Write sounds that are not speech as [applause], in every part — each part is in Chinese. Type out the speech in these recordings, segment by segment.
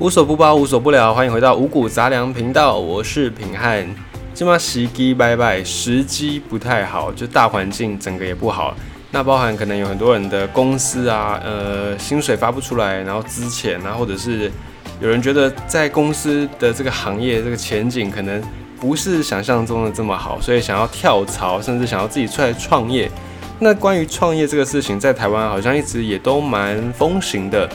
无所不包，无所不聊，欢迎回到五谷杂粮频道，我是平汉。今晚时机拜拜，时机不太好，就大环境整个也不好。那包含可能有很多人的公司啊，呃，薪水发不出来，然后资遣啊，或者是有人觉得在公司的这个行业这个前景可能不是想象中的这么好，所以想要跳槽，甚至想要自己出来创业。那关于创业这个事情，在台湾好像一直也都蛮风行的。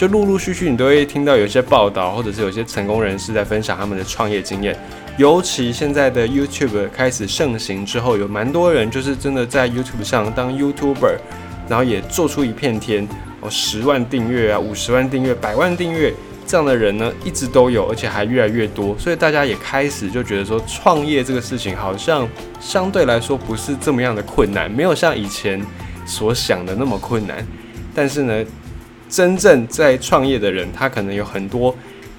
就陆陆续续，你都会听到有些报道，或者是有些成功人士在分享他们的创业经验。尤其现在的 YouTube 开始盛行之后，有蛮多人就是真的在 YouTube 上当 YouTuber，然后也做出一片天哦，十万订阅啊，五十万订阅，百万订阅这样的人呢，一直都有，而且还越来越多。所以大家也开始就觉得说，创业这个事情好像相对来说不是这么样的困难，没有像以前所想的那么困难。但是呢，真正在创业的人，他可能有很多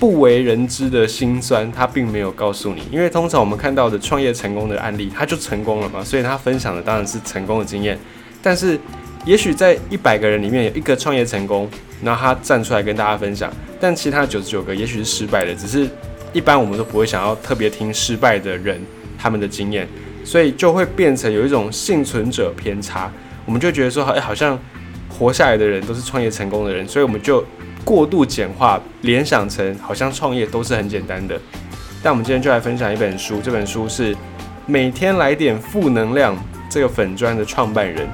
不为人知的辛酸，他并没有告诉你。因为通常我们看到的创业成功的案例，他就成功了嘛，所以他分享的当然是成功的经验。但是，也许在一百个人里面有一个创业成功，那他站出来跟大家分享，但其他九十九个也许是失败的。只是一般我们都不会想要特别听失败的人他们的经验，所以就会变成有一种幸存者偏差。我们就觉得说，哎，好像。活下来的人都是创业成功的人，所以我们就过度简化，联想成好像创业都是很简单的。但我们今天就来分享一本书，这本书是《每天来点负能量》这个粉砖的创办人。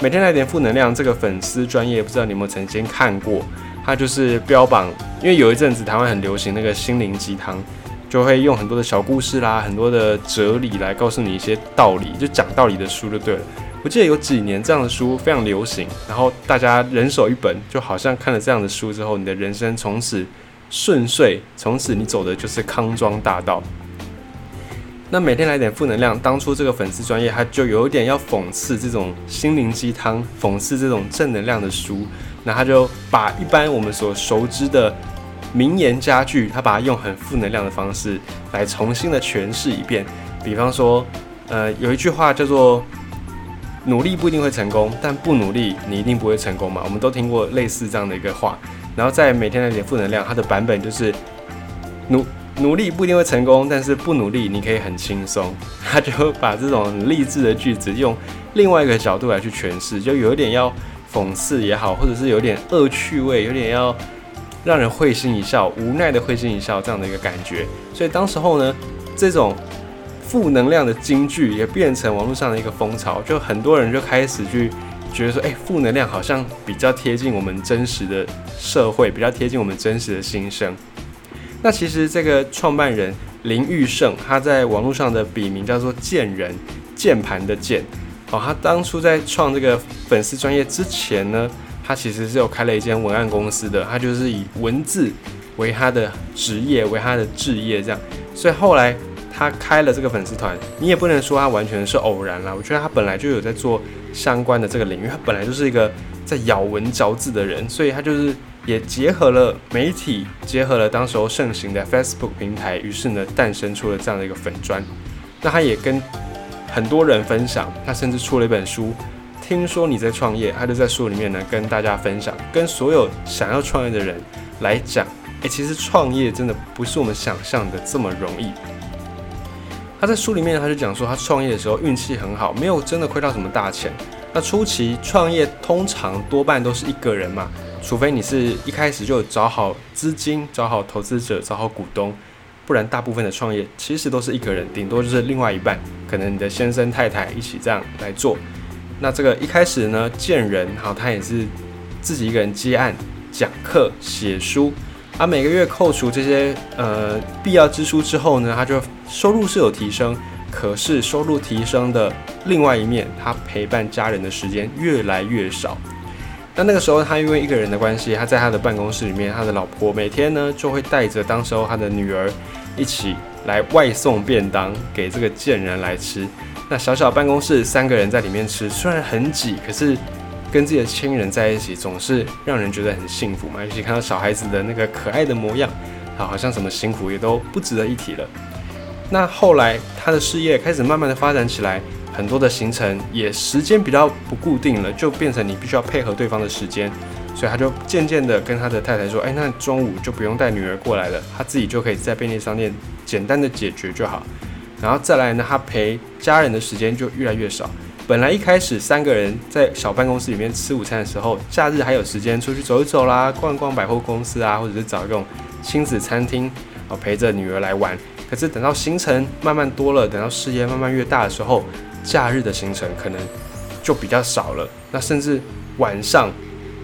每天来点负能量这个粉丝专业，不知道你有没有曾经看过？他就是标榜，因为有一阵子台湾很流行那个心灵鸡汤，就会用很多的小故事啦，很多的哲理来告诉你一些道理，就讲道理的书就对了。我记得有几年这样的书非常流行，然后大家人手一本，就好像看了这样的书之后，你的人生从此顺遂，从此你走的就是康庄大道。那每天来点负能量，当初这个粉丝专业，他就有点要讽刺这种心灵鸡汤，讽刺这种正能量的书，那他就把一般我们所熟知的名言佳句，他把它用很负能量的方式来重新的诠释一遍。比方说，呃，有一句话叫做。努力不一定会成功，但不努力你一定不会成功嘛？我们都听过类似这样的一个话。然后在每天的点负能量，它的版本就是努努力不一定会成功，但是不努力你可以很轻松。[laughs] 他就把这种励志的句子用另外一个角度来去诠释，就有一点要讽刺也好，或者是有点恶趣味，有点要让人会心一笑，无奈的会心一笑这样的一个感觉。所以当时候呢，这种。负能量的金句也变成网络上的一个风潮，就很多人就开始去觉得说，哎，负能量好像比较贴近我们真实的社会，比较贴近我们真实的心声。那其实这个创办人林玉胜，他在网络上的笔名叫做“贱人”，键盘的键。哦，他当初在创这个粉丝专业之前呢，他其实是有开了一间文案公司的，他就是以文字为他的职业，为他的置业这样，所以后来。他开了这个粉丝团，你也不能说他完全是偶然啦。我觉得他本来就有在做相关的这个领域，他本来就是一个在咬文嚼字的人，所以他就是也结合了媒体，结合了当时候盛行的 Facebook 平台，于是呢诞生出了这样的一个粉砖。那他也跟很多人分享，他甚至出了一本书。听说你在创业，他就在书里面呢跟大家分享，跟所有想要创业的人来讲，诶，其实创业真的不是我们想象的这么容易。他在书里面，他就讲说，他创业的时候运气很好，没有真的亏到什么大钱。那初期创业通常多半都是一个人嘛，除非你是一开始就找好资金、找好投资者、找好股东，不然大部分的创业其实都是一个人，顶多就是另外一半，可能你的先生太太一起这样来做。那这个一开始呢，见人好，他也是自己一个人接案、讲课、写书。他每个月扣除这些呃必要支出之后呢，他就收入是有提升，可是收入提升的另外一面，他陪伴家人的时间越来越少。那那个时候，他因为一个人的关系，他在他的办公室里面，他的老婆每天呢就会带着当时候他的女儿一起来外送便当给这个贱人来吃。那小小办公室三个人在里面吃，虽然很挤，可是。跟自己的亲人在一起，总是让人觉得很幸福嘛。尤其看到小孩子的那个可爱的模样，好，好像什么辛苦也都不值得一提了。那后来他的事业开始慢慢的发展起来，很多的行程也时间比较不固定了，就变成你必须要配合对方的时间。所以他就渐渐的跟他的太太说：“哎，那中午就不用带女儿过来了，他自己就可以在便利商店简单的解决就好。然后再来呢，他陪家人的时间就越来越少。本来一开始三个人在小办公室里面吃午餐的时候，假日还有时间出去走一走啦，逛逛百货公司啊，或者是找这种亲子餐厅啊，陪着女儿来玩。可是等到行程慢慢多了，等到事业慢慢越大的时候，假日的行程可能就比较少了。那甚至晚上。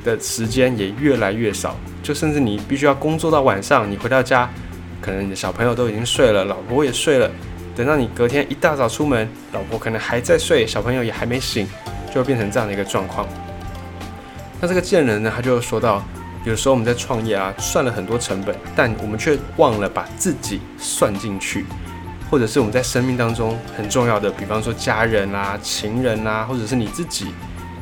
的时间也越来越少，就甚至你必须要工作到晚上，你回到家，可能你的小朋友都已经睡了，老婆也睡了，等到你隔天一大早出门，老婆可能还在睡，小朋友也还没醒，就会变成这样的一个状况。那这个贱人呢，他就说到，有时候我们在创业啊，算了很多成本，但我们却忘了把自己算进去，或者是我们在生命当中很重要的，比方说家人啊、情人啊，或者是你自己。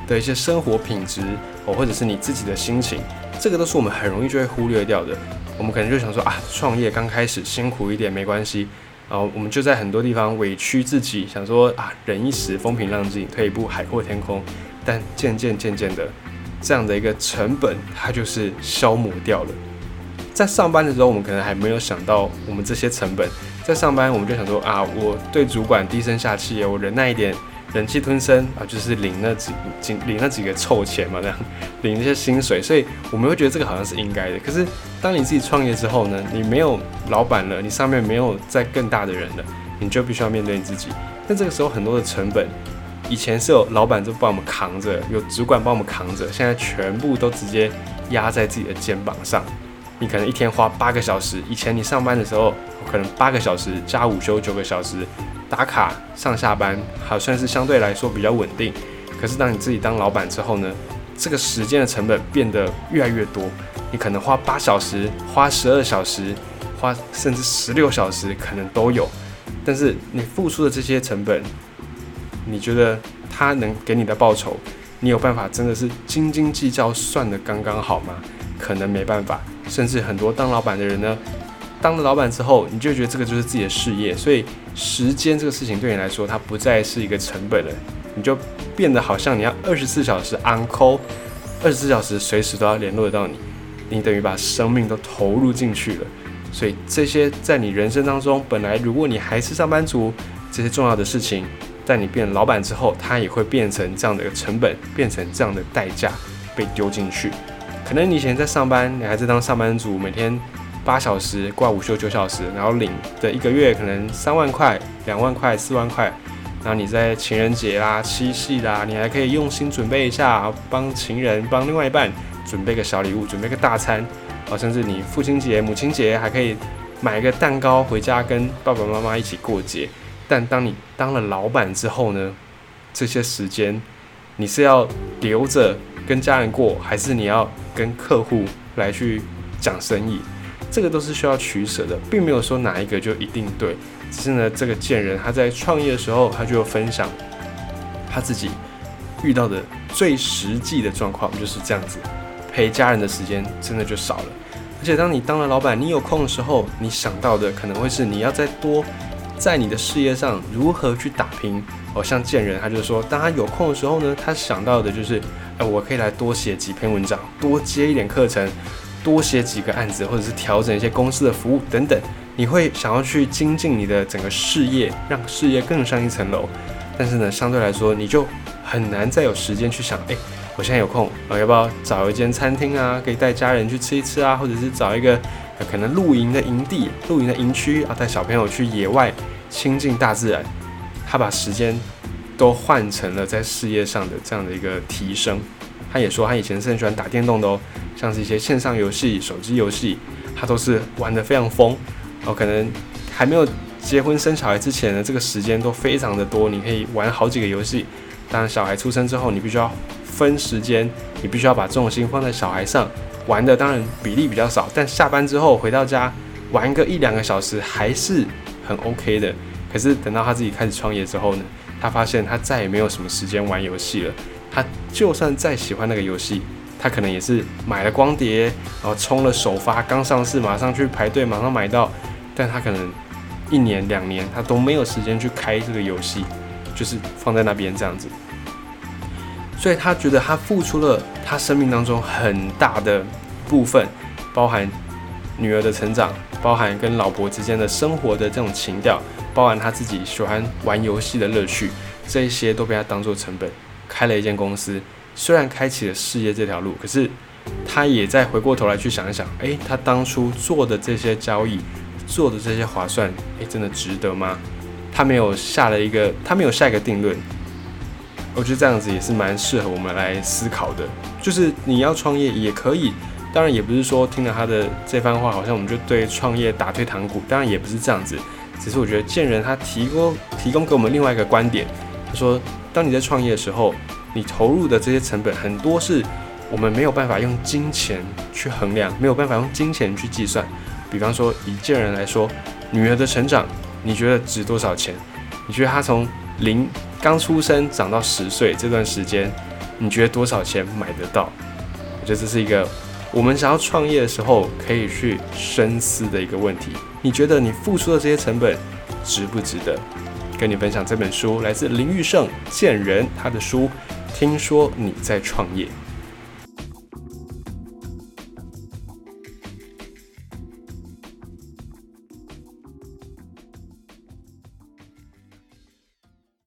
的一些生活品质哦，或者是你自己的心情，这个都是我们很容易就会忽略掉的。我们可能就想说啊，创业刚开始辛苦一点没关系，然后我们就在很多地方委屈自己，想说啊，忍一时风平浪静，退一步海阔天空。但渐渐渐渐的，这样的一个成本，它就是消磨掉了。在上班的时候，我们可能还没有想到我们这些成本。在上班，我们就想说啊，我对主管低声下气，我忍耐一点。忍气吞声啊，就是领那几几领那几个臭钱嘛，这样 [laughs] 领那些薪水，所以我们会觉得这个好像是应该的。可是当你自己创业之后呢，你没有老板了，你上面没有再更大的人了，你就必须要面对你自己。那这个时候很多的成本，以前是有老板就帮我们扛着，有主管帮我们扛着，现在全部都直接压在自己的肩膀上。你可能一天花八个小时，以前你上班的时候可能八个小时加午休九个小时。打卡上下班还算是相对来说比较稳定，可是当你自己当老板之后呢，这个时间的成本变得越来越多。你可能花八小时、花十二小时、花甚至十六小时可能都有，但是你付出的这些成本，你觉得他能给你的报酬，你有办法真的是斤斤计较算的刚刚好吗？可能没办法，甚至很多当老板的人呢。当了老板之后，你就觉得这个就是自己的事业，所以时间这个事情对你来说，它不再是一个成本了，你就变得好像你要二十四小时 on call，二十四小时随时都要联络得到你，你等于把生命都投入进去了。所以这些在你人生当中，本来如果你还是上班族，这些重要的事情，在你变老板之后，它也会变成这样的一个成本，变成这样的代价被丢进去。可能你以前在上班，你还在当上班族，每天。八小时挂午休九小时，然后领的一个月可能三万块、两万块、四万块，然后你在情人节啦、七夕啦，你还可以用心准备一下，帮情人、帮另外一半准备个小礼物，准备个大餐，啊，甚至你父亲节、母亲节还可以买一个蛋糕回家跟爸爸妈妈一起过节。但当你当了老板之后呢，这些时间你是要留着跟家人过，还是你要跟客户来去讲生意？这个都是需要取舍的，并没有说哪一个就一定对。只是呢，这个贱人他在创业的时候，他就分享他自己遇到的最实际的状况，就是这样子，陪家人的时间真的就少了。而且当你当了老板，你有空的时候，你想到的可能会是你要再多在你的事业上如何去打拼。哦，像贱人，他就说，当他有空的时候呢，他想到的就是，哎，我可以来多写几篇文章，多接一点课程。多写几个案子，或者是调整一些公司的服务等等，你会想要去精进你的整个事业，让事业更上一层楼。但是呢，相对来说，你就很难再有时间去想，哎，我现在有空，我要不要找一间餐厅啊，可以带家人去吃一吃啊，或者是找一个可能露营的营地、露营的营区啊，带小朋友去野外亲近大自然。他把时间都换成了在事业上的这样的一个提升。他也说，他以前是很喜欢打电动的哦，像是一些线上游戏、手机游戏，他都是玩得非常疯。哦，可能还没有结婚生小孩之前呢，这个时间都非常的多，你可以玩好几个游戏。当然，小孩出生之后，你必须要分时间，你必须要把重心放在小孩上，玩的当然比例比较少，但下班之后回到家玩个一两个小时还是很 OK 的。可是等到他自己开始创业之后呢，他发现他再也没有什么时间玩游戏了。他就算再喜欢那个游戏，他可能也是买了光碟，然后充了首发，刚上市马上去排队，马上买到。但他可能一年两年，他都没有时间去开这个游戏，就是放在那边这样子。所以他觉得他付出了他生命当中很大的部分，包含女儿的成长，包含跟老婆之间的生活的这种情调，包含他自己喜欢玩游戏的乐趣，这一些都被他当做成本，开了一间公司。虽然开启了事业这条路，可是他也在回过头来去想一想，诶，他当初做的这些交易，做的这些划算，诶，真的值得吗？他没有下了一个，他没有下一个定论。我觉得这样子也是蛮适合我们来思考的。就是你要创业也可以，当然也不是说听了他的这番话，好像我们就对创业打退堂鼓。当然也不是这样子，只是我觉得贱人他提供提供给我们另外一个观点。他说，当你在创业的时候。你投入的这些成本很多是我们没有办法用金钱去衡量，没有办法用金钱去计算。比方说，以贱人来说，女儿的成长，你觉得值多少钱？你觉得她从零刚出生长到十岁这段时间，你觉得多少钱买得到？我觉得这是一个我们想要创业的时候可以去深思的一个问题。你觉得你付出的这些成本值不值得？跟你分享这本书，来自林玉胜见人他的书。听说你在创业。